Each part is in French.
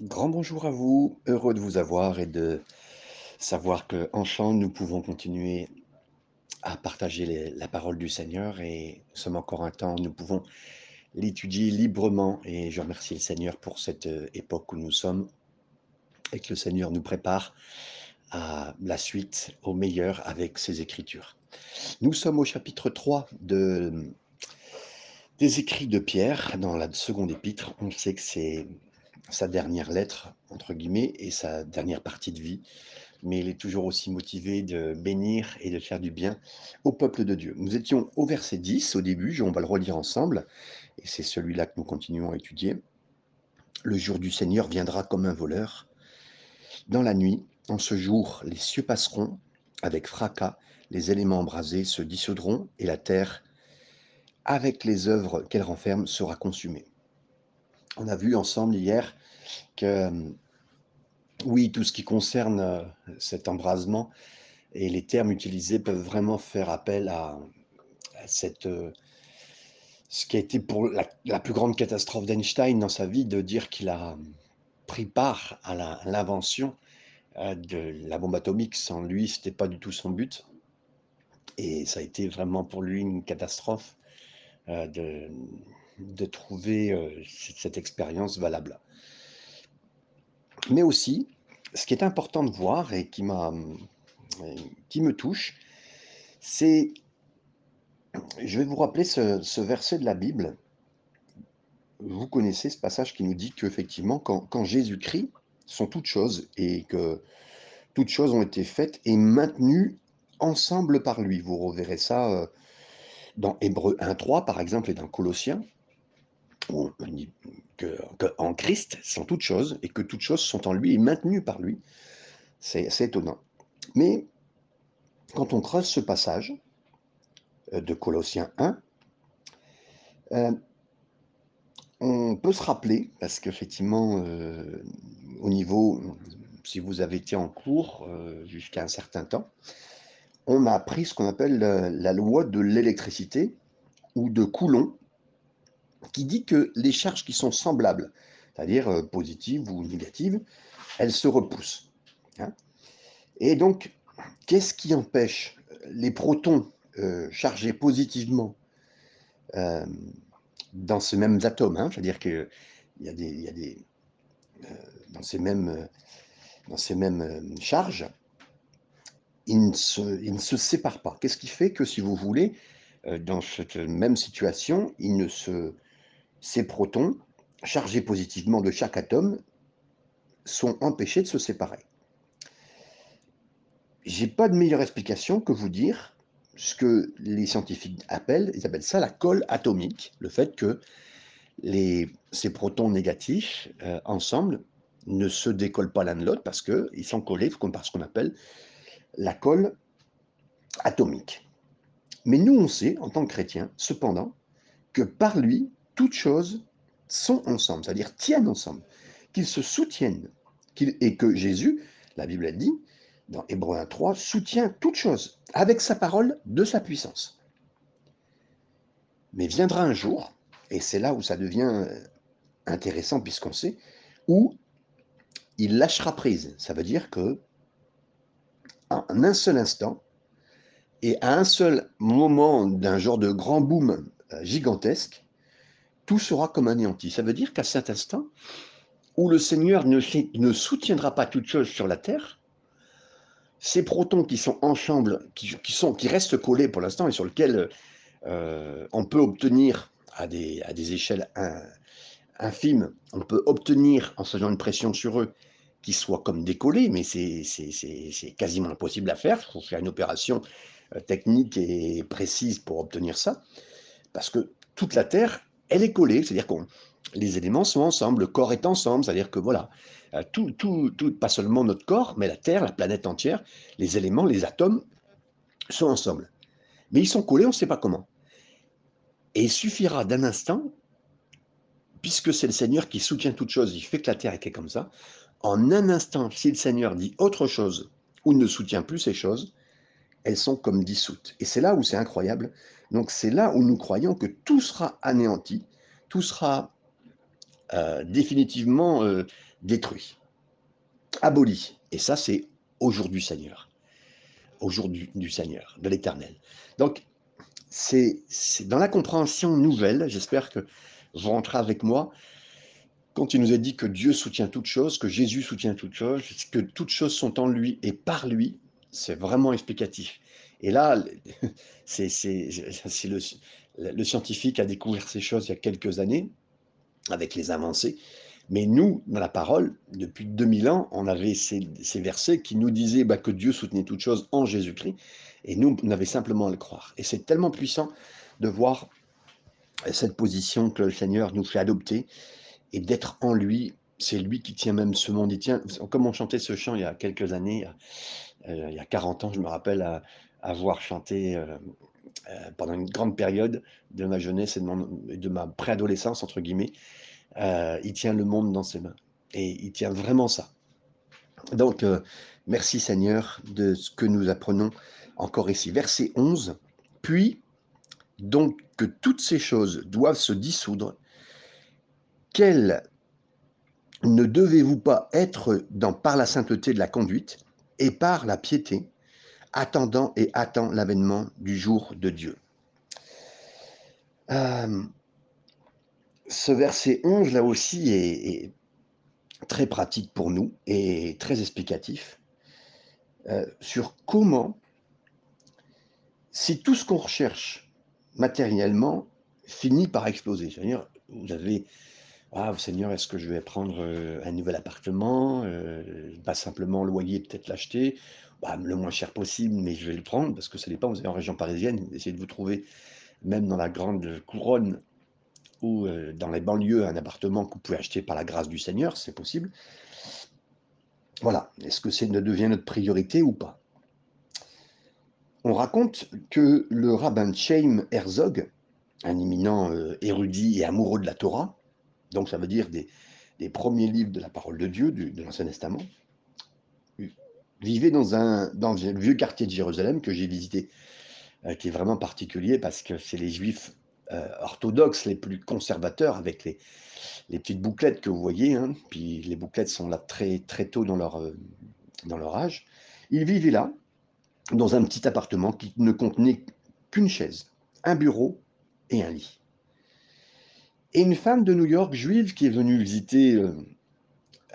Grand bonjour à vous, heureux de vous avoir et de savoir qu'en chant, nous pouvons continuer à partager la parole du Seigneur et nous sommes encore un temps nous pouvons l'étudier librement et je remercie le Seigneur pour cette euh, époque où nous sommes et que le Seigneur nous prépare à la suite, au meilleur avec ses Écritures. Nous sommes au chapitre 3 de, des écrits de Pierre dans la seconde épître. On sait que c'est sa dernière lettre, entre guillemets, et sa dernière partie de vie, mais il est toujours aussi motivé de bénir et de faire du bien au peuple de Dieu. Nous étions au verset 10 au début, on va le relire ensemble, et c'est celui-là que nous continuons à étudier. Le jour du Seigneur viendra comme un voleur. Dans la nuit, en ce jour, les cieux passeront avec fracas, les éléments embrasés se dissoudront, et la terre, avec les œuvres qu'elle renferme, sera consumée. On a vu ensemble hier que oui, tout ce qui concerne euh, cet embrasement et les termes utilisés peuvent vraiment faire appel à, cette, euh, ce qui a été pour la, plus grande catastrophe d'Einstein dans sa vie, de dire qu'il a pris part à l'invention euh, de la bombe atomique. Sans lui, c'était pas du tout son but. Et ça a été vraiment pour lui une catastrophe euh, de, de trouver euh, cette expérience valable. Mais aussi, ce qui est important de voir et qui me touche, c'est, je vais vous rappeler ce, ce verset de la Bible. Vous connaissez ce passage qui nous dit qu'effectivement, quand, quand Jésus-Christ sont toutes choses et que toutes choses ont été faites et maintenues ensemble par lui. Vous reverrez ça euh, dans Hébreu 1.3 par exemple et dans Colossiens, que, en Christ sont toutes choses et que toutes choses sont en lui et maintenues par lui. C'est étonnant. Mais quand on creuse ce passage euh, de Colossiens 1, euh, on peut se rappeler, parce qu'effectivement, euh, au niveau, si vous avez été en cours jusqu'à un certain temps, on a appris ce qu'on appelle la loi de l'électricité ou de Coulomb, qui dit que les charges qui sont semblables, c'est-à-dire euh, positives ou négatives, elles se repoussent. hein. Et donc, qu'est-ce qui empêche les protons euh, chargés positivement euh, dans ces mêmes atomes hein, C'est-à-dire qu'il y a des, y a des dans ces mêmes, dans ces mêmes charges, ils ne, se, ils ne se séparent pas. Qu'est-ce qui fait que, si vous voulez, dans cette même situation, ils ne se, ces protons, chargés positivement de chaque atome, sont empêchés de se séparer J'ai pas de meilleure explication que vous dire ce que les scientifiques appellent, ils appellent ça la colle atomique, le fait que les, ces protons négatifs, euh, ensemble, ne se décollent pas l'un de l'autre parce qu'ils sont collés par ce qu'on appelle la colle atomique. Mais nous, on sait, en tant que chrétiens, cependant, que par lui, toutes choses sont ensemble, c'est-à-dire tiennent ensemble, qu'ils se soutiennent, et que Jésus, la Bible a dit, dans Hébreu 1.3, soutient toutes choses, avec sa parole, de sa puissance. Mais viendra un jour, et c'est là où ça devient euh, intéressant puisqu'on sait, où il lâchera prise. Ça veut dire que en un seul instant, et à un seul moment d'un genre de grand boom euh, gigantesque, tout sera comme anéanti. Ça veut dire qu'à cet instant, où le Seigneur ne, soutiendra pas toute chose sur la terre, ces protons qui sont ensemble, qui, restent collés pour l'instant et sur lesquels euh, on peut obtenir à des, échelles in- infimes, on peut obtenir en faisant une pression sur eux qu'ils soient comme décollés, mais c'est quasiment impossible à faire. Il faut faire une opération euh, technique et précise pour obtenir ça, parce que toute la Terre, elle est collée, c'est-à-dire que les éléments sont ensemble, le corps est ensemble, c'est-à-dire que voilà, euh, tout, tout, tout, pas seulement notre corps, mais la Terre, la planète entière, les éléments, les atomes sont ensemble. Mais ils sont collés, on ne sait pas comment. Et il suffira d'un instant, puisque c'est le Seigneur qui soutient toute chose, il fait que la Terre était comme ça, en un instant, si le Seigneur dit autre chose ou ne soutient plus ces choses, elles sont comme dissoutes. Et c'est là où c'est incroyable. Donc c'est là où nous croyons que tout sera anéanti, tout sera euh, définitivement euh, détruit, aboli. Et ça, c'est au jour du Seigneur, au jour du, Seigneur, de l'Éternel. Donc, c'est dans la compréhension nouvelle, j'espère que vous rentrez avec moi, quand il nous a dit que Dieu soutient toutes choses, que Jésus soutient toutes choses, que toutes choses sont en lui et par lui, c'est vraiment explicatif. Et là, c'est le, le scientifique a découvert ces choses il y a quelques années, avec les avancées. Mais nous, dans la parole, depuis 2000 ans, on avait ces, versets qui nous disaient bah, que Dieu soutenait toutes choses en Jésus-Christ. Et nous, on avait simplement à le croire. Et c'est tellement puissant de voir cette position que le Seigneur nous fait adopter et d'être en lui. C'est lui qui tient même ce monde. Il tient, comme on chantait ce chant il y a quelques années, il y a 40 euh, ans, je me rappelle avoir chanté euh, euh, pendant une grande période de ma jeunesse et de, ma préadolescence, entre guillemets. il tient le monde dans ses mains. Et il tient vraiment ça. Donc, merci Seigneur de ce que nous apprenons encore ici. Verset 11. Puis, donc que toutes ces choses doivent se dissoudre, quelle ne devez-vous pas être dans, par la sainteté de la conduite et par la piété, attendant et attend l'avènement du jour de Dieu. Euh, Ce verset 11, là aussi, est, très pratique pour nous et très explicatif euh, sur comment, si tout ce qu'on recherche matériellement finit par exploser, c'est-à-dire vous avez ah, Seigneur, est-ce que je vais prendre euh, un nouvel appartement euh, Pas simplement loyer, peut-être l'acheter? Bah, le moins cher possible, mais je vais le prendre parce que ça dépend. Vous êtes en région parisienne, essayez de vous trouver, même dans la grande couronne ou euh, dans les banlieues, un appartement que vous pouvez acheter par la grâce du Seigneur, c'est possible. Voilà. Est-ce que ça devient notre priorité ou pas? On raconte que le rabbin Chaim Herzog, un éminent érudit et amoureux de la Torah, donc ça veut dire des, premiers livres de la parole de Dieu, de l'Ancien Testament, vivait dans, un, dans le vieux quartier de Jérusalem que j'ai visité, euh, qui est vraiment particulier parce que c'est les juifs euh, orthodoxes les plus conservateurs avec les, les petites bouclettes que vous voyez, hein. puis les bouclettes sont là très, très tôt dans leur, euh, dans leur âge. Ils vivaient là, dans un petit appartement qui ne contenait qu'une chaise, un bureau et un lit. Et une femme de New York juive qui est venue visiter euh,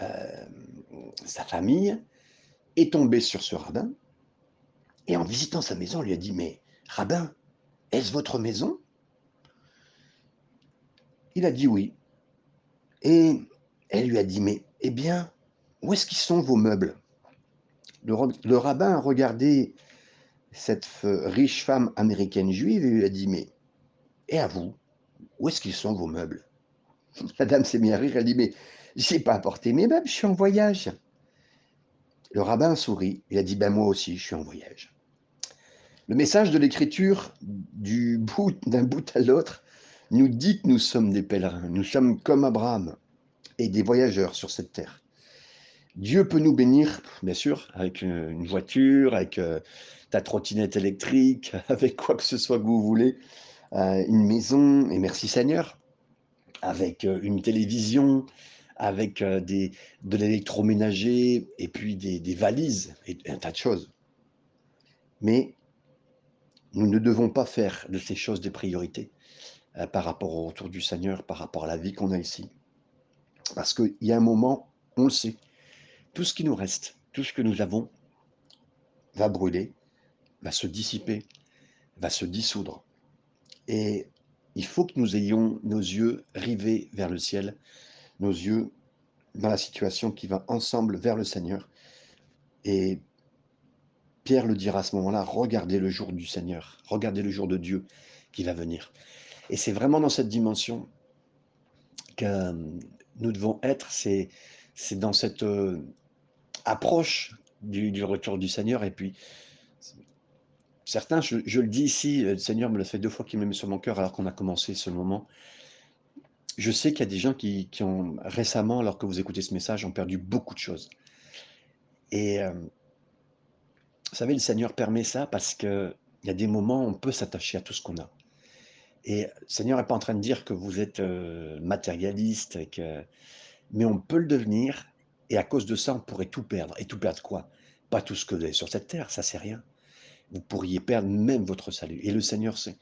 euh, sa famille est tombée sur ce rabbin. Et en visitant sa maison, elle lui a dit, mais rabbin, est-ce votre maison? Il a dit oui. Et elle lui a dit, mais eh bien, où est-ce qu'ils sont vos meubles? Le, le, rabbin a regardé cette riche femme américaine juive et lui a dit, mais et à vous? Où est-ce qu'ils sont vos meubles? La dame s'est mise à rire, elle dit, mais j'ai pas apporté mes meubles, je suis en voyage. Le rabbin sourit, il a dit, ben moi aussi, je suis en voyage. Le message de l'écriture d'un bout à l'autre nous dit que nous sommes des pèlerins, nous sommes comme Abraham et des voyageurs sur cette terre. Dieu peut nous bénir, bien sûr, avec une voiture, avec euh, ta trottinette électrique, avec quoi que ce soit que vous voulez, une maison, et merci Seigneur, avec euh, une télévision, avec euh, des, de l'électroménager, et puis des, valises, et un tas de choses. Mais nous ne devons pas faire de ces choses des priorités par rapport au retour du Seigneur, par rapport à la vie qu'on a ici. Parce qu'il y a un moment, on le sait, tout ce qui nous reste, tout ce que nous avons, va brûler, va se dissiper, va se dissoudre. Et il faut que nous ayons nos yeux rivés vers le ciel, nos yeux dans la situation qui va ensemble vers le Seigneur. Et Pierre le dira à ce moment-là, regardez le jour du Seigneur, regardez le jour de Dieu qui va venir. Et c'est vraiment dans cette dimension que nous devons être, c'est dans cette euh, approche du, du, retour du Seigneur et puis Certains, je, le dis ici, le Seigneur me l'a fait deux fois qu'il m'a mis sur mon cœur alors qu'on a commencé ce moment. Je sais qu'il y a des gens qui, ont récemment, alors que vous écoutez ce message, ont perdu beaucoup de choses. Et euh, vous savez, le Seigneur permet ça parce qu'il y a des moments où on peut s'attacher à tout ce qu'on a. Et le Seigneur n'est pas en train de dire que vous êtes euh, matérialiste, mais on peut le devenir Et à cause de ça, on pourrait tout perdre. Et tout perdre quoi? Pas tout ce que vous avez sur cette terre, ça c'est rien. Vous pourriez perdre même votre salut. Et le Seigneur sait.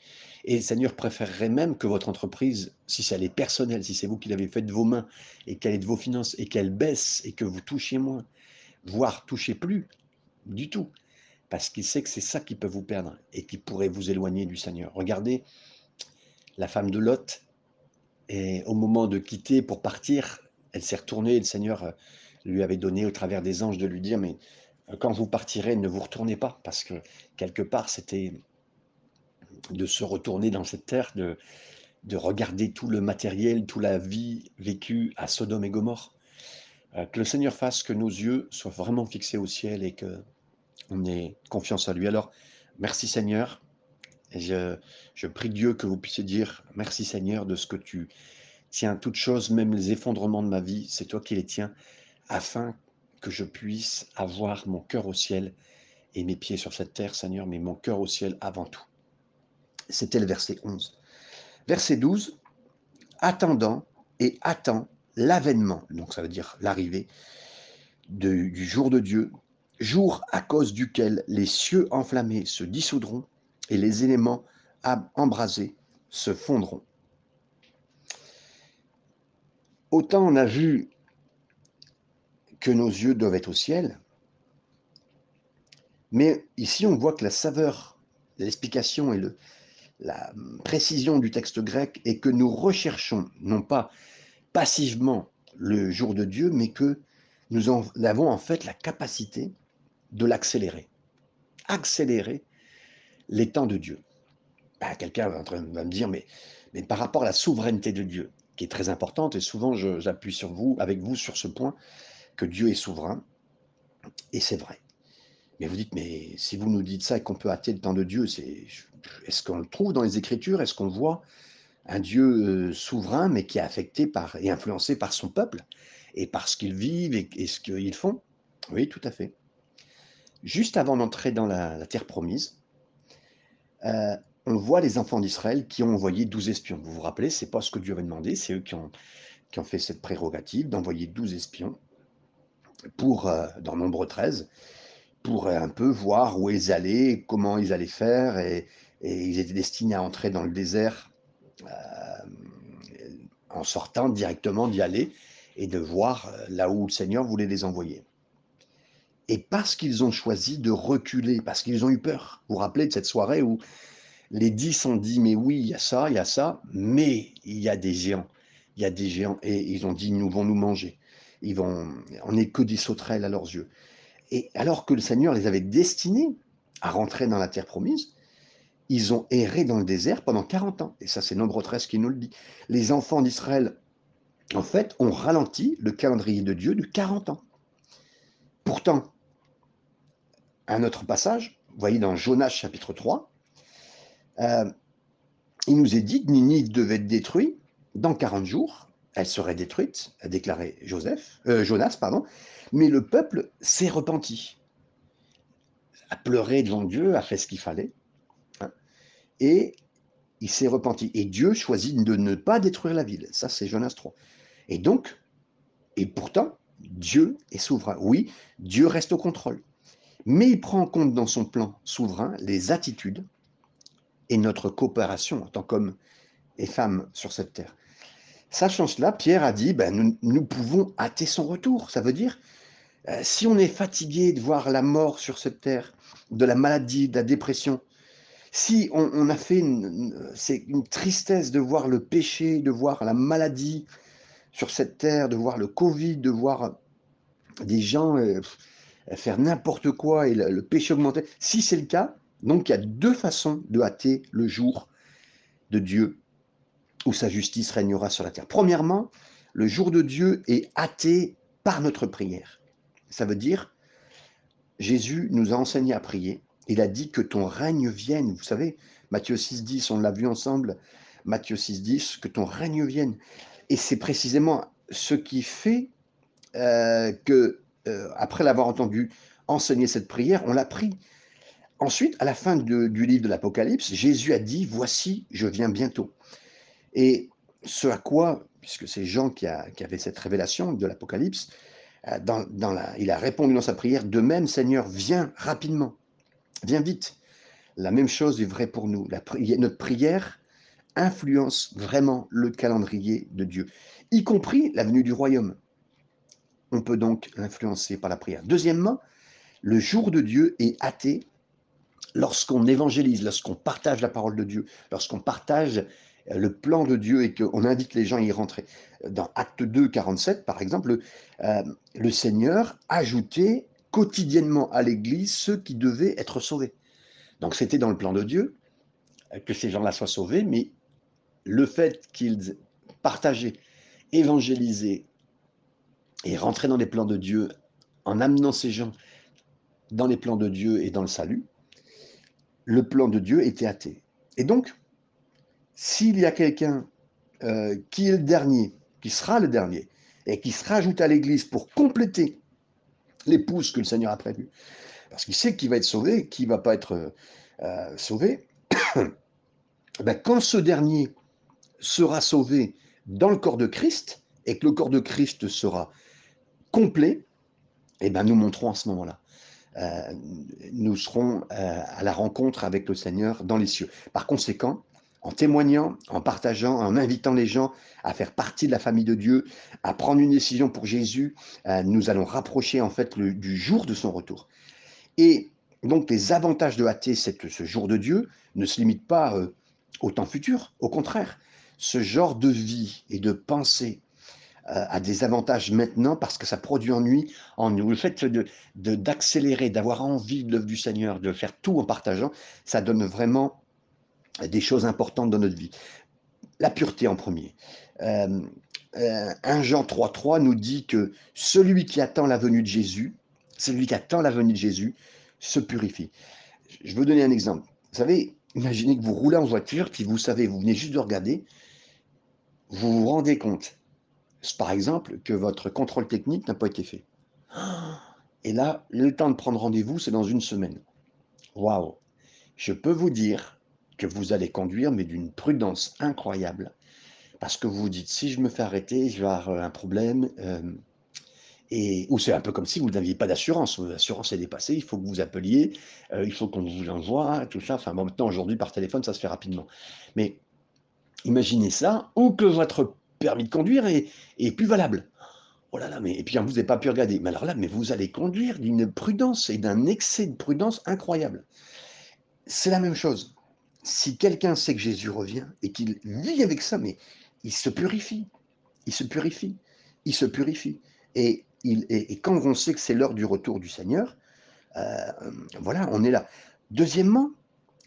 Et le Seigneur préférerait même que votre entreprise, si ça est personnelle, si c'est vous qui l'avez fait de vos mains, et qu'elle est de vos finances, et qu'elle baisse, et que vous touchiez moins, voire touchez plus du tout, parce qu'il sait que c'est ça qui peut vous perdre et qui pourrait vous éloigner du Seigneur. Regardez la femme de Lot, et au moment de quitter pour partir, elle s'est retournée et le Seigneur euh, lui avait donné au travers des anges de lui dire, mais quand vous partirez, ne vous retournez pas, parce que quelque part, c'était de se retourner dans cette terre, de, de regarder tout le matériel, toute la vie vécue à Sodome et Gomorre. Euh, que le Seigneur fasse que nos yeux soient vraiment fixés au ciel et que on ait confiance à lui. Alors, merci Seigneur. Et je, je prie Dieu que vous puissiez dire merci Seigneur de ce que tu tiens toutes choses, même les effondrements de ma vie, c'est toi qui les tiens, afin que je puisse avoir mon cœur au ciel et mes pieds sur cette terre, Seigneur, mais mon cœur au ciel avant tout. C'était le verset 11. Verset 12, attendant et attend l'avènement, donc ça veut dire l'arrivée du jour de Dieu, jour à cause duquel les cieux enflammés se dissoudront et les éléments embrasés se fondront. Autant on a vu que nos yeux doivent être au ciel, mais ici on voit que la saveur, l'explication et la précision du texte grec est que nous recherchons non pas passivement le jour de Dieu, mais que nous avons en fait la capacité de l'accélérer. Accélérer les temps de Dieu. Bah, quelqu'un va, va, me dire, mais, mais par rapport à la souveraineté de Dieu, qui est très importante, et souvent j'appuie sur vous, avec vous sur ce point, que Dieu est souverain, et c'est vrai. Mais vous dites, mais si vous nous dites ça et qu'on peut hâter le temps de Dieu, c'est, est-ce qu'on le trouve dans les Écritures? Est-ce qu'on voit un Dieu euh, souverain, mais qui est affecté par et influencé par son peuple et par ce qu'ils vivent et, ce qu'ils font? Oui, tout à fait. Juste avant d'entrer dans la, terre promise, euh, on voit les enfants d'Israël qui ont envoyé douze espions. Vous vous rappelez, c'est pas ce que Dieu avait demandé, c'est eux qui ont, qui ont fait cette prérogative d'envoyer douze espions pour, euh, dans Nombre 13, pour un peu voir où ils allaient, comment ils allaient faire, et, et ils étaient destinés à entrer dans le désert euh, en sortant directement d'y aller et de voir euh, là où le Seigneur voulait les envoyer. Et parce qu'ils ont choisi de reculer, parce qu'ils ont eu peur, vous vous rappelez de cette soirée où les dix ont dit, mais oui, il y a ça, il y a ça, mais il y a des géants, il y a des géants, et ils ont dit, nous vont nous manger. Ils vont, on n'est que des sauterelles à leurs yeux. Et alors que le Seigneur les avait destinés à rentrer dans la terre promise, ils ont erré dans le désert pendant 40 ans. Et ça, c'est Nombre 13 qui nous le dit. Les enfants d'Israël, en fait, ont ralenti le calendrier de Dieu de 40 ans. Pourtant, un autre passage, vous voyez dans Jonas chapitre 3, euh, il nous est dit que Ninive devait être détruite dans 40 jours. Elle serait détruite, a déclaré Joseph, euh, Jonas, pardon, mais le peuple s'est repenti, a pleuré devant Dieu, a fait ce qu'il fallait et il s'est repenti. Et Dieu choisit de ne pas détruire la ville. Ça, c'est Jonas 3. Et donc, et pourtant, Dieu est souverain. Oui, Dieu reste au contrôle. Mais il prend en compte dans son plan souverain les attitudes et notre coopération en tant qu'hommes et femmes sur cette terre. Sachant cela, Pierre a dit, ben, nous, pouvons hâter son retour. Ça veut dire, euh, si on est fatigué de voir la mort sur cette terre, de la maladie, de la dépression, si on, a fait c'est une tristesse de voir le péché, de voir la maladie sur cette terre, de voir le Covid, de voir des gens euh, faire n'importe quoi et le, péché augmenter. Si c'est le cas, donc il y a deux façons de hâter le jour de Dieu où sa justice régnera sur la terre. Premièrement, le jour de Dieu est hâté par notre prière. Ça veut dire, Jésus nous a enseigné à prier il a dit que ton règne vienne. Vous savez, Matthieu 6, 10, on l'a vu ensemble. Matthieu 6, 10, que ton règne vienne. Et c'est précisément ce qui fait euh, que, euh, après l'avoir entendu enseigner cette prière, on l'a pris. Ensuite, à la fin du livre de l'Apocalypse, Jésus a dit, voici, je viens bientôt. Et ce à quoi, puisque c'est Jean qui, a, avait cette révélation de l'Apocalypse, euh, il a répondu dans sa prière, de même, Seigneur, viens rapidement, viens vite. La même chose est vraie pour nous. La notre prière influence vraiment le calendrier de Dieu, y compris la venue du royaume. On peut donc l'influencer par la prière. Deuxièmement, le jour de Dieu est hâté lorsqu'on évangélise, lorsqu'on partage la parole de Dieu, lorsqu'on partage le plan de Dieu et qu'on invite les gens à y rentrer. Dans Acte 2, 47, par exemple, euh, le Seigneur ajoutait quotidiennement à l'Église ceux qui devaient être sauvés. Donc c'était dans le plan de Dieu euh, que ces gens-là soient sauvés, mais le fait qu'ils partageaient, évangélisaient et rentraient dans les plans de Dieu en amenant ces gens dans les plans de Dieu et dans le salut, le plan de Dieu était athée. Et donc, s'il y a quelqu'un euh, qui est le dernier, qui sera le dernier, et qui se rajoute à l'Église pour compléter l'épouse que le Seigneur a prévue, parce qu'il sait qu'il va être sauvé, qui ne va pas être euh, sauvé, ben, quand ce dernier sera sauvé dans le corps de Christ, et que le corps de Christ sera complet, eh ben, nous montrons à ce moment-là. Euh, nous serons à la rencontre avec le Seigneur dans les cieux. Par conséquent, en témoignant, en partageant, en invitant les gens à faire partie de la famille de Dieu, à prendre une décision pour Jésus, euh, nous allons rapprocher en fait du jour de son retour. Et donc les avantages de hâter ce jour de Dieu ne se limitent pas euh, au temps futur, au contraire, ce genre de vie et de pensée euh, a des avantages maintenant parce que ça produit ennui en nous. Le fait d'accélérer, de, d'avoir envie de l'œuvre du Seigneur, de faire tout en partageant, ça donne vraiment des choses importantes dans notre vie. La pureté en premier. Euh, 1 euh, Jean 3.3 nous dit que celui qui attend la venue de Jésus, celui qui attend la venue de Jésus, se purifie. Je veux donner un exemple. Vous savez, imaginez que vous roulez en voiture, puis vous savez, vous venez juste de regarder, vous vous rendez compte, par exemple, que votre contrôle technique n'a pas été fait. Et là, le temps de prendre rendez-vous, c'est dans une semaine. Waouh Je peux vous dire que vous allez conduire, mais d'une prudence incroyable. Parce que vous vous dites, si je me fais arrêter, je vais avoir euh, un problème. Euh, et, ou c'est un peu comme si vous n'aviez pas d'assurance. L'assurance est dépassée, il faut que vous appeliez, euh, il faut qu'on vous envoie, tout ça. Enfin, bon, maintenant, aujourd'hui, par téléphone, ça se fait rapidement. Mais imaginez ça, ou que votre permis de conduire est, est plus valable. Oh là là, mais et puis vous n'avez pas pu regarder. Mais alors là, mais vous allez conduire d'une prudence et d'un excès de prudence incroyable. C'est la même chose si quelqu'un sait que Jésus revient et qu'il vit avec ça, mais il se purifie, il se purifie, il se purifie. Et, quand on sait que c'est l'heure du retour du Seigneur, euh, voilà, on est là. Deuxièmement,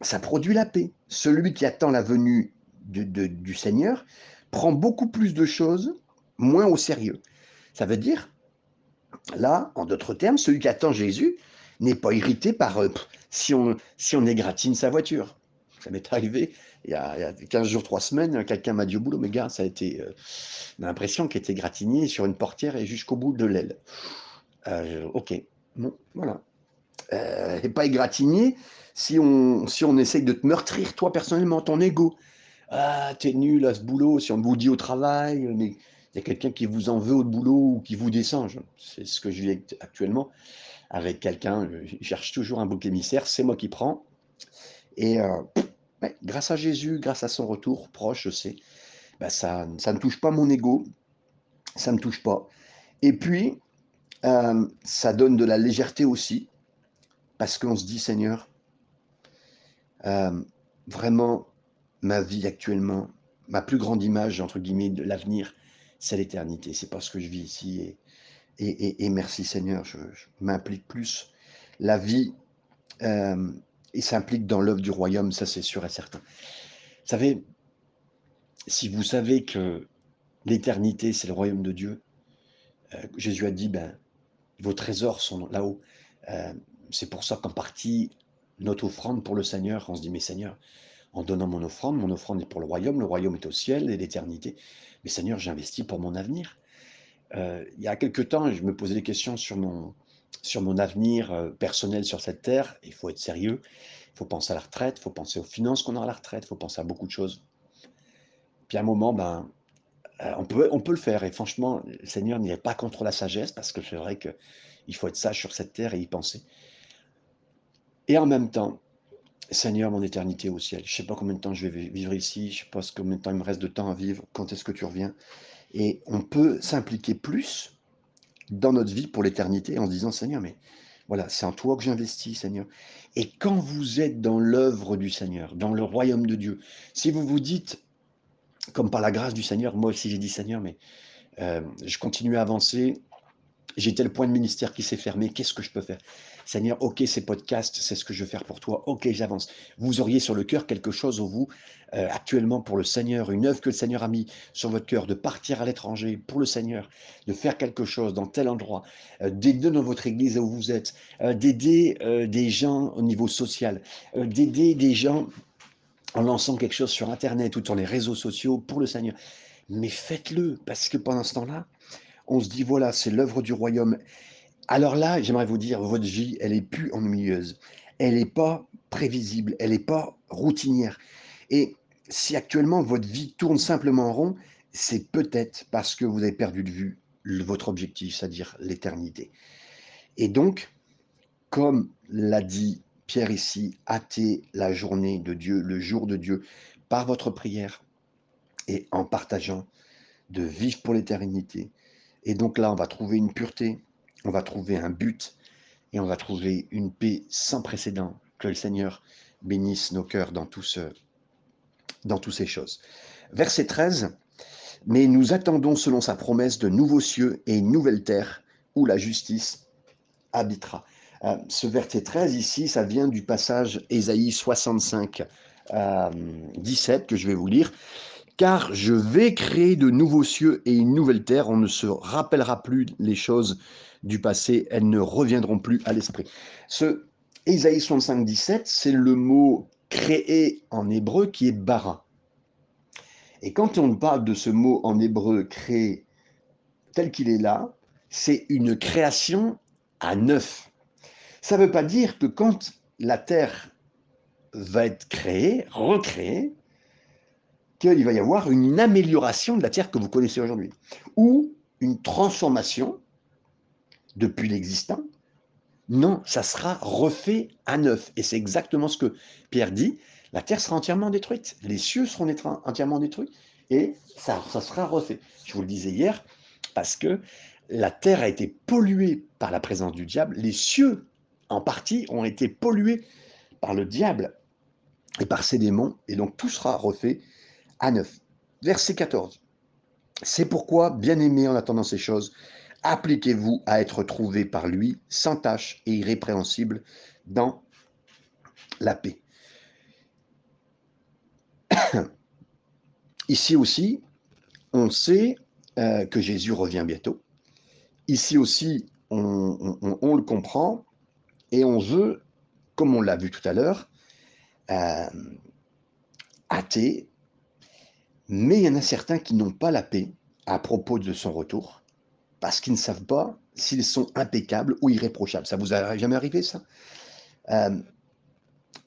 ça produit la paix. Celui qui attend la venue du Seigneur prend beaucoup plus de choses moins au sérieux. Ça veut dire, là, en d'autres termes, celui qui attend Jésus n'est pas irrité par euh, si, on, si on égratine sa voiture. Ça m'est arrivé il y, a, 15 jours, 3 semaines, quelqu'un m'a dit au boulot, mais gars, ça a été euh, l'impression qu'il était gratigné sur une portière et jusqu'au bout de l'aile. Euh, ok, bon, voilà. Euh, et pas égratigné si on, si on essaye de te meurtrir, toi personnellement, ton ego. Ah, t'es nul à ce boulot, si on vous dit au travail, mais il y a quelqu'un qui vous en veut au boulot ou qui vous descend. C'est ce que je vis actuellement avec quelqu'un. Je cherche toujours un bouc émissaire, c'est moi qui prends. Et euh, grâce à Jésus, grâce à son retour proche, je sais, ben ça, ne touche pas mon ego, ça ne touche pas. Et puis, euh, ça donne de la légèreté aussi, parce qu'on se dit, Seigneur, euh, vraiment, ma vie actuellement, ma plus grande image, entre guillemets, de l'avenir, c'est l'éternité. C'est parce que je vis ici. Et, merci Seigneur, je, m'implique plus. La vie, euh, et s'implique dans l'œuvre du royaume, ça c'est sûr et certain. Vous savez, si vous savez que l'éternité, c'est le royaume de Dieu, euh, Jésus a dit, ben, vos trésors sont là-haut. Euh, c'est pour ça qu'en partie, notre offrande pour le Seigneur, on se dit, mais Seigneur, en donnant mon offrande, mon offrande est pour le royaume, le royaume est au ciel et l'éternité. Mais Seigneur, j'investis pour mon avenir. Euh, il y a quelque temps, je me posais des questions sur mon, sur mon avenir euh, personnel sur cette terre, il faut être sérieux, il faut penser à la retraite, il faut penser aux finances qu'on a à la retraite, il faut penser à beaucoup de choses. Puis à un moment, ben, on, peut, on peut le faire. Et franchement, Seigneur n'y est pas contre la sagesse, parce que c'est vrai qu'il faut être sage sur cette terre et y penser. Et en même temps, Seigneur, mon éternité au ciel, je ne sais pas combien de temps je vais vivre ici, je ne sais pas combien de temps il me reste de temps à vivre, quand est-ce que tu reviens? Et on peut s'impliquer plus dans notre vie pour l'éternité en se disant, Seigneur, mais voilà, c'est en toi que j'investis, Seigneur. Et quand vous êtes dans l'œuvre du Seigneur, dans le royaume de Dieu, si vous vous dites, comme par la grâce du Seigneur, moi aussi j'ai dit Seigneur, mais euh, je continue à avancer, j'ai tel point de ministère qui s'est fermé, qu'est-ce que je peux faire? Seigneur, ok, ces podcasts, c'est ce que je veux faire pour toi, ok, j'avance. Vous auriez sur le cœur quelque chose, vous, euh, actuellement pour le Seigneur, une œuvre que le Seigneur a mis sur votre cœur, de partir à l'étranger pour le Seigneur, de faire quelque chose dans tel endroit, euh, d'aider dans votre église où vous êtes, euh, d'aider des gens au niveau social, d'aider des gens en lançant quelque chose sur Internet ou sur les réseaux sociaux pour le Seigneur. Mais faites-le, parce que pendant ce temps-là, on se dit, voilà, c'est l'œuvre du royaume. Alors là, j'aimerais vous dire, votre vie, elle est plus ennuyeuse. Elle n'est pas prévisible, elle n'est pas routinière. Et si actuellement votre vie tourne simplement en rond, c'est peut-être parce que vous avez perdu de vue votre objectif, c'est-à-dire l'éternité. Et donc, comme l'a dit Pierre ici, hâtez la journée de Dieu, le jour de Dieu, par votre prière et en partageant de vivre pour l'éternité. Et donc là, on va trouver une pureté, on va trouver un but et on va trouver une paix sans précédent. Que le Seigneur bénisse nos cœurs dans, tout toutes ces choses. Verset 13. Mais nous attendons selon sa promesse de nouveaux cieux et une nouvelle terre où la justice habitera. Euh, ce verset 13 ici, ça vient du passage Ésaïe 65, 17 euh, que je vais vous lire car je vais créer de nouveaux cieux et une nouvelle terre. On ne se rappellera plus les choses du passé, elles ne reviendront plus à l'esprit. Ce Ésaïe 65, 17, c'est le mot créé en hébreu qui est bara. Et quand on parle de ce mot en hébreu créé tel qu'il est là, c'est une création à neuf. Ça ne veut pas dire que quand la terre va être créée, recréée, qu'il va y avoir une amélioration de la Terre que vous connaissez aujourd'hui, ou une transformation depuis l'existant. Non, ça sera refait à neuf. Et c'est exactement ce que Pierre dit. La Terre sera entièrement détruite, les cieux seront entièrement détruits, et ça, ça sera refait. Je vous le disais hier, parce que la Terre a été polluée par la présence du diable, les cieux, en partie, ont été pollués par le diable et par ses démons, et donc tout sera refait à 9. Verset 14. C'est pourquoi, bien-aimés en attendant ces choses, appliquez-vous à être trouvés par lui sans tâche et irrépréhensible dans la paix. Ici aussi, on sait euh, que Jésus revient bientôt. Ici aussi, on, le comprend et on veut, comme on l'a vu tout à l'heure, euh, hâter mais il y en a certains qui n'ont pas la paix à propos de son retour, parce qu'ils ne savent pas s'ils sont impeccables ou irréprochables. Ça vous a jamais arrivé, ça? Euh,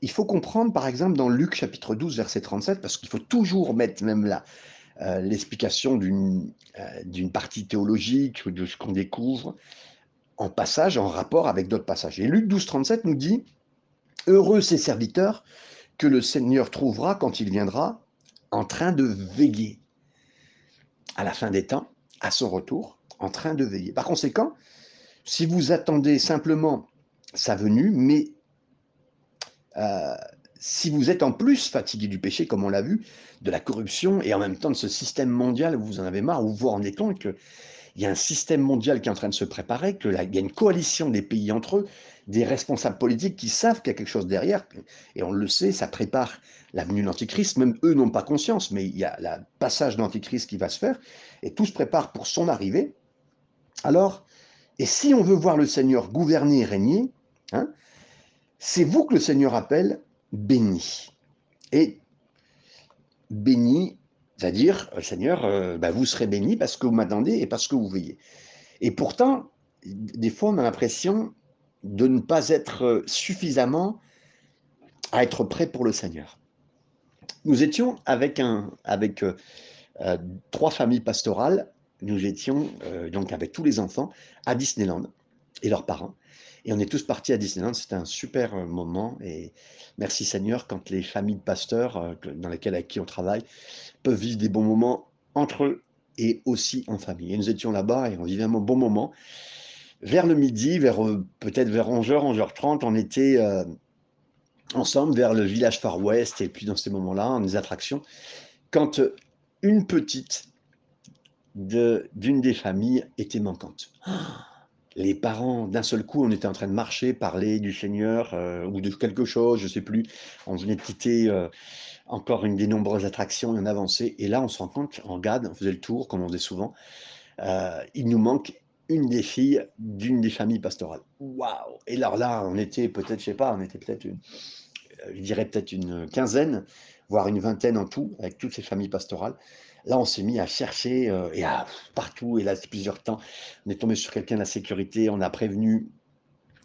Il faut comprendre, par exemple, dans Luc chapitre 12, verset 37, parce qu'il faut toujours mettre même là euh, l'explication euh, d'une partie théologique, de ce qu'on découvre, en passage, en rapport avec d'autres passages. Et Luc 12, 37 nous dit, Heureux ces serviteurs que le Seigneur trouvera quand il viendra en train de veiller à la fin des temps, à son retour, en train de veiller. Par conséquent, si vous attendez simplement sa venue, mais euh, si vous êtes en plus fatigué du péché, comme on l'a vu, de la corruption et en même temps de ce système mondial où vous en avez marre, où vous vous rendez compte qu'il y a un système mondial qui est en train de se préparer, qu'il y a une coalition des pays entre eux, des responsables politiques qui savent qu'il y a quelque chose derrière, et on le sait, ça prépare l'avenue de l'Antichrist, même eux n'ont pas conscience, mais il y a le passage de l'Antichrist qui va se faire, et tout se prépare pour son arrivée. Alors, et si on veut voir le Seigneur gouverner et régner, hein, c'est vous que le Seigneur appelle béni. Et béni, c'est-à-dire, euh, Seigneur, euh, bah, vous serez béni parce que vous m'attendez et parce que vous veillez. Et pourtant, des fois, on a l'impression de ne pas être euh, suffisamment à être prêt pour le Seigneur. Nous étions avec, trois familles pastorales. Nous étions, donc avec tous les enfants, à Disneyland et leurs parents. Et on est tous partis à Disneyland. C'était un super euh, moment. Et merci Seigneur quand les familles de pasteurs dans lesquelles avec qui on travaille peuvent vivre des bons moments entre eux et aussi en famille. Et nous étions là-bas et on vivait un bon moment. Vers le midi, vers peut-être vers 11h, 11h30, on était ensemble vers le village Far West et puis dans ces moments-là, en des attractions, quand une petite d'une des familles était manquante. Les parents, d'un seul coup, on était en train de marcher, parler du Seigneur euh, ou de quelque chose, je ne sais plus. On venait de quitter euh, encore une des nombreuses attractions et on avançait. Et là, on se rend compte, en garde, on faisait le tour, comme on faisait souvent, euh, il nous manque une des filles d'une des familles pastorales. Waouh Et alors là, on était peut-être, je sais pas, on était peut-être une, je dirais peut-être une quinzaine, voire une vingtaine en tout, avec toutes ces familles pastorales. Là, on s'est mis à chercher euh, et à partout, et là, c'est plusieurs temps. On est tombé sur quelqu'un de la sécurité, on a prévenu,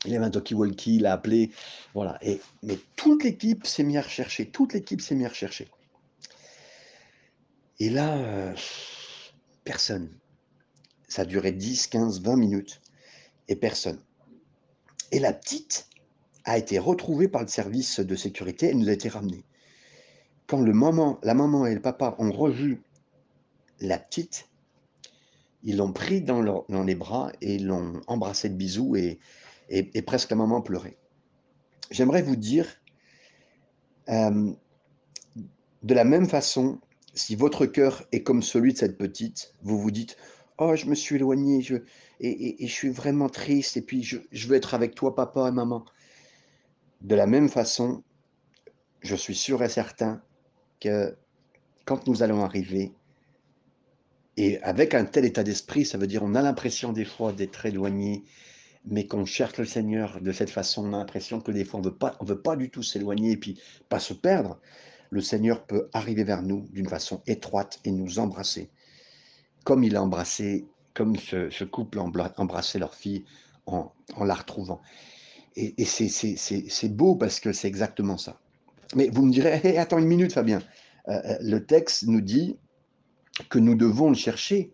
il avait un talkie-walkie, il a appelé, voilà. Et, mais toute l'équipe s'est mise à rechercher, toute l'équipe s'est mise à rechercher. Et là, euh, personne. Ça a duré 10, 15, 20 minutes, et personne. Et la petite a été retrouvée par le service de sécurité et nous a été ramenée. Quand le maman, la maman et le papa ont revu la petite, ils l'ont pris dans, dans, les bras et l'ont embrassé de bisous et, et, presque la maman pleurait. J'aimerais vous dire, euh, de la même façon, si votre cœur est comme celui de cette petite, vous vous dites, oh, je me suis éloigné, je, et, et, je suis vraiment triste, et puis je, je veux être avec toi, papa et maman. De la même façon, je suis sûr et certain que quand nous allons arriver, et avec un tel état d'esprit, ça veut dire on a l'impression des fois d'être éloigné, mais qu'on cherche le Seigneur de cette façon, on a l'impression que des fois on veut pas, veut pas du tout s'éloigner et puis pas se perdre. Le Seigneur peut arriver vers nous d'une façon étroite et nous embrasser, comme il a embrassé, comme ce, couple a embrassé leur fille en, la retrouvant. Et, c'est beau parce que c'est exactement ça. Mais vous me direz, attends une minute Fabien, euh, euh, le texte nous dit que nous devons le chercher,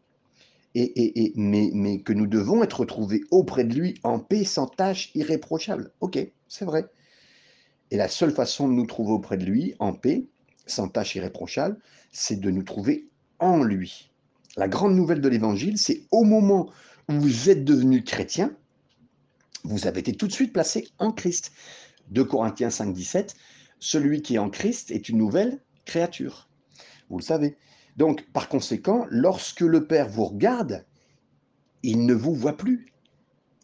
et, mais, que nous devons être retrouvés auprès de lui en paix, sans tâche, irréprochable. Ok, c'est vrai. Et la seule façon de nous trouver auprès de lui en paix, sans tâche irréprochable, c'est de nous trouver en lui. La grande nouvelle de l'évangile, c'est au moment où vous êtes devenu chrétien, vous avez été tout de suite placé en Christ. 2 Corinthiens 5, 17, celui qui est en Christ est une nouvelle créature. Vous le savez. Donc, par conséquent, lorsque le Père vous regarde, il ne vous voit plus.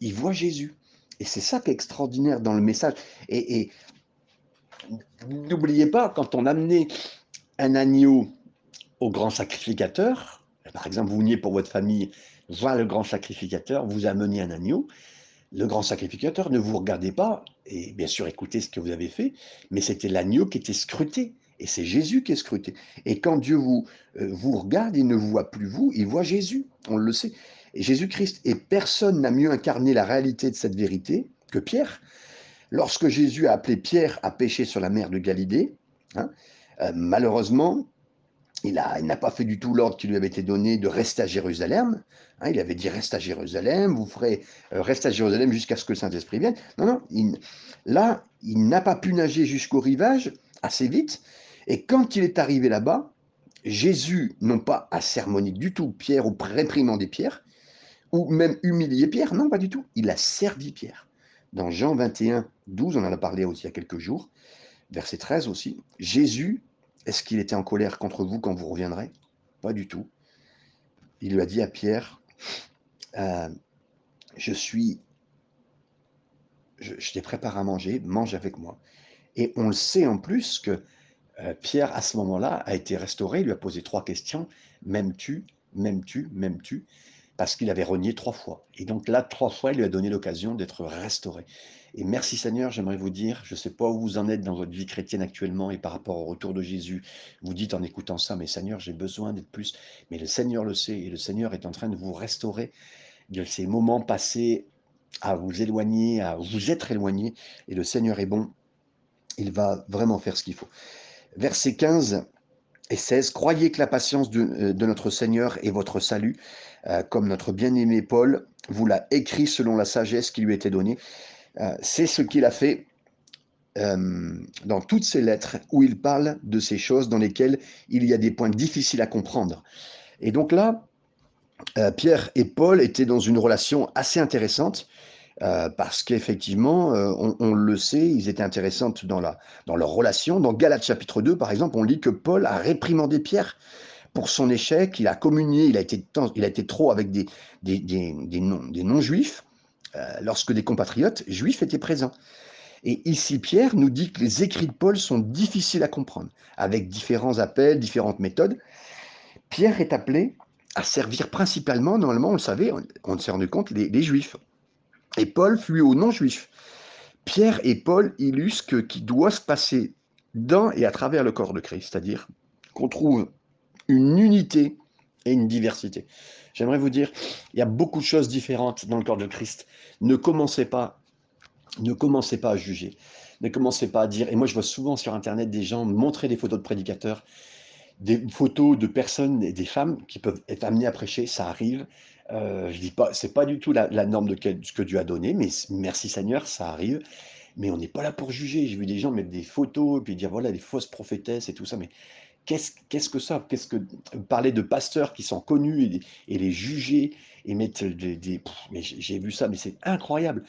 Il voit Jésus. Et c'est ça qui est extraordinaire dans le message. Et, n'oubliez pas, quand on amenait un agneau au grand sacrificateur, par exemple, vous veniez pour votre famille voir le grand sacrificateur, vous ameniez un agneau, le grand sacrificateur ne vous regardait pas, et bien sûr écoutez ce que vous avez fait, mais c'était l'agneau qui était scruté. Et c'est Jésus qui est scruté. Et quand Dieu vous, euh, vous regarde, il ne voit plus vous, il voit Jésus, on le sait. Jésus-Christ, et personne n'a mieux incarné la réalité de cette vérité que Pierre. Lorsque Jésus a appelé Pierre à pêcher sur la mer de Galilée, hein, euh, malheureusement, il n'a pas fait du tout l'ordre qui lui avait été donné de rester à Jérusalem. Hein, il avait dit reste à Jérusalem, vous ferez euh, reste à Jérusalem jusqu'à ce que le Saint-Esprit vienne. Non, non, là, il n'a pas pu nager jusqu'au rivage assez vite et quand il est arrivé là-bas, Jésus, non pas à sermonner du tout Pierre ou réprimander Pierre, ou même humilier Pierre, non, pas du tout. Il a servi Pierre. Dans Jean 21, 12, on en a parlé aussi il y a quelques jours, verset 13 aussi, Jésus, est-ce qu'il était en colère contre vous quand vous reviendrez? Pas du tout. Il lui a dit à Pierre, euh, je suis, je, t'ai préparé à manger, mange avec moi. Et on le sait en plus que Pierre, à ce moment-là, a été restauré. Il lui a posé trois questions. M'aimes-tu M'aimes-tu M'aimes-tu? Parce qu'il avait renié trois fois. Et donc là, trois fois, il lui a donné l'occasion d'être restauré. Et merci Seigneur, j'aimerais vous dire, je ne sais pas où vous en êtes dans votre vie chrétienne actuellement et par rapport au retour de Jésus. Vous dites en écoutant ça, mais Seigneur, j'ai besoin d'être plus. Mais le Seigneur le sait et le Seigneur est en train de vous restaurer de ces moments passés à vous éloigner, à vous être éloigné. Et le Seigneur est bon. Il va vraiment faire ce qu'il faut. Verset 15, et 16, Croyez que la patience de, euh, de notre Seigneur est votre salut, euh, comme notre bien-aimé Paul vous l'a écrit selon la sagesse qui lui était donnée. Euh, c'est ce qu'il a fait dans toutes ses lettres où il parle de ces choses dans lesquelles il y a des points difficiles à comprendre. Et donc là, Pierre et Paul étaient dans une relation assez intéressante euh, parce qu'effectivement, euh, on, le sait, ils étaient intéressants dans, la, dans leur relation. Dans Galates chapitre 2, par exemple, on lit que Paul a réprimandé Pierre pour son échec, il a communié, il a été, trop avec des, non-juifs non euh, lorsque des compatriotes juifs étaient présents. Et ici, Pierre nous dit que les écrits de Paul sont difficiles à comprendre, avec différents appels, différentes méthodes. Pierre est appelé à servir principalement, normalement, on le savait, on, on s'est rendu compte, les juifs. Et Paul fut aux non-juifs. Pierre et Paul illustrent ce qui doit se passer dans et à travers le corps de Christ, c'est-à-dire qu'on trouve une unité et une diversité. J'aimerais vous dire, il y a beaucoup de choses différentes dans le corps de Christ. Ne commencez pas, ne commencez pas à juger. Ne commencez pas à dire, et moi je vois souvent sur Internet des gens montrer des photos de prédicateurs, des photos de personnes, des femmes qui peuvent être amenées à prêcher, ça arrive. Euh, je dis pas, c'est pas du tout la, norme de ce que Dieu a donné, mais merci Seigneur, ça arrive. Mais on n'est pas là pour juger. J'ai vu des gens mettre des photos et puis dire voilà des fausses prophétesses et tout ça. Mais qu'est-ce qu'est-ce que ça? Qu'est-ce que parler de pasteurs qui sont connus et, les juger et mettre des, mais j'ai vu ça, mais c'est incroyable.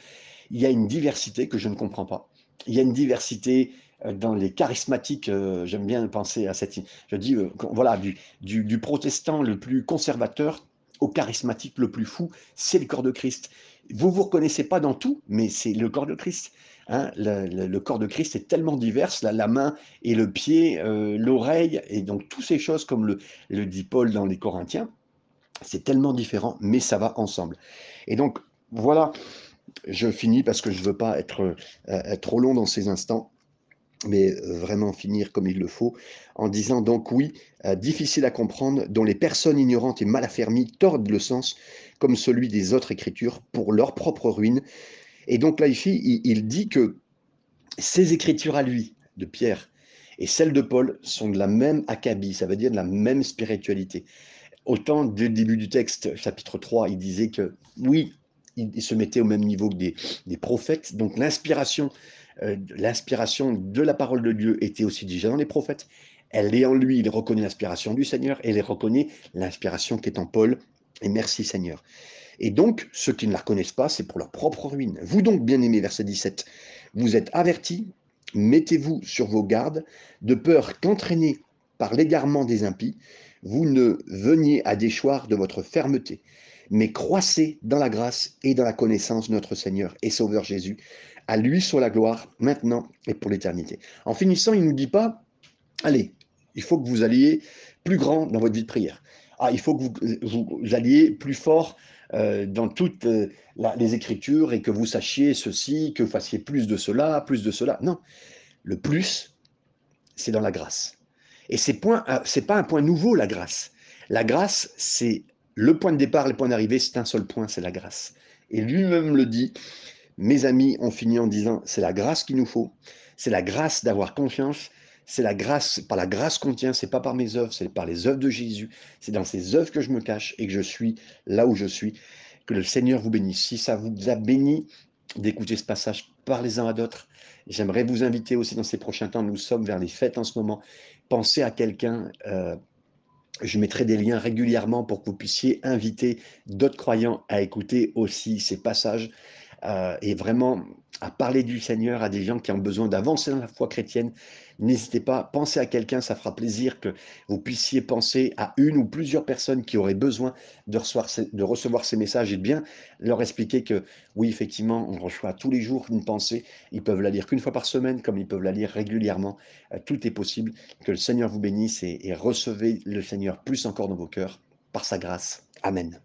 Il y a une diversité que je ne comprends pas. Il y a une diversité euh, dans les charismatiques, euh, j'aime bien penser à cette, je dis, voilà, du, protestant le plus conservateur au charismatique le plus fou, c'est le corps de Christ. Vous vous reconnaissez pas dans tout, mais c'est le corps de Christ. Hein, le, corps de Christ est tellement divers, la, la main et le pied, euh, l'oreille, et donc toutes ces choses, comme le, dit Paul dans les Corinthiens, c'est tellement différent, mais ça va ensemble. Et donc, voilà, je finis parce que je ne veux pas euh, être trop long dans ces instants mais euh, vraiment finir comme il le faut, en disant donc oui, euh, difficile à comprendre, dont les personnes ignorantes et mal affermies tordent le sens, comme celui des autres écritures, pour leur propre ruine. Et donc là, ici, il, dit que ces écritures à lui, de Pierre, et celles de Paul, sont de la même acabie, ça veut dire de la même spiritualité. Autant dès le début du texte, chapitre 3, il disait que oui, il, se mettait au même niveau que des, prophètes, donc l'inspiration l'inspiration de la parole de Dieu était aussi déjà dans les prophètes. Elle est en lui, il reconnaît l'inspiration du Seigneur et il reconnaît l'inspiration qui est en Paul. Et merci Seigneur. Et donc, ceux qui ne la reconnaissent pas, c'est pour leur propre ruine. Vous donc, bien-aimés, verset 17, vous êtes avertis, mettez-vous sur vos gardes, de peur qu'entraînés par l'égarement des impies, vous ne veniez à déchoir de votre fermeté, mais croissez dans la grâce et dans la connaissance de notre Seigneur et Sauveur Jésus. À lui soit la gloire, maintenant et pour l'éternité. En finissant, il ne nous dit pas, allez, il faut que vous alliez plus grand dans votre vie de prière. Ah, il faut que vous, vous alliez plus fort euh, dans toutes euh, les Écritures et que vous sachiez ceci, que vous fassiez plus de cela, plus de cela. Non, le plus, c'est dans la grâce. Et c'est point, euh, pas un point nouveau la grâce. La grâce, c'est le point de départ, le point d'arrivée, c'est un seul point, c'est la grâce. Et lui-même le dit, mes amis ont fini en disant c'est la grâce qu'il nous faut, c'est la grâce d'avoir confiance, c'est la grâce, par la grâce qu'on tient, c'est pas par mes œuvres, c'est par les œuvres de Jésus, c'est dans ces œuvres que je me cache et que je suis là où je suis. Que le Seigneur vous bénisse. Si ça vous a béni d'écouter ce passage, parlez-en à d'autres. J'aimerais vous inviter aussi dans ces prochains temps, nous sommes vers les fêtes en ce moment. Pensez à quelqu'un. Euh, je mettrai des liens régulièrement pour que vous puissiez inviter d'autres croyants à écouter aussi ces passages euh, et vraiment à parler du Seigneur à des gens qui ont besoin d'avancer dans la foi chrétienne. N'hésitez pas, pensez à quelqu'un, ça fera plaisir que vous puissiez penser à une ou plusieurs personnes qui auraient besoin de recevoir, ces, messages et de bien leur expliquer que oui, effectivement, on reçoit tous les jours une pensée. Ils peuvent la lire qu'une fois par semaine, comme ils peuvent la lire régulièrement. Euh, tout est possible. Que le Seigneur vous bénisse et, et recevez le Seigneur plus encore dans vos cœurs par sa grâce. Amen.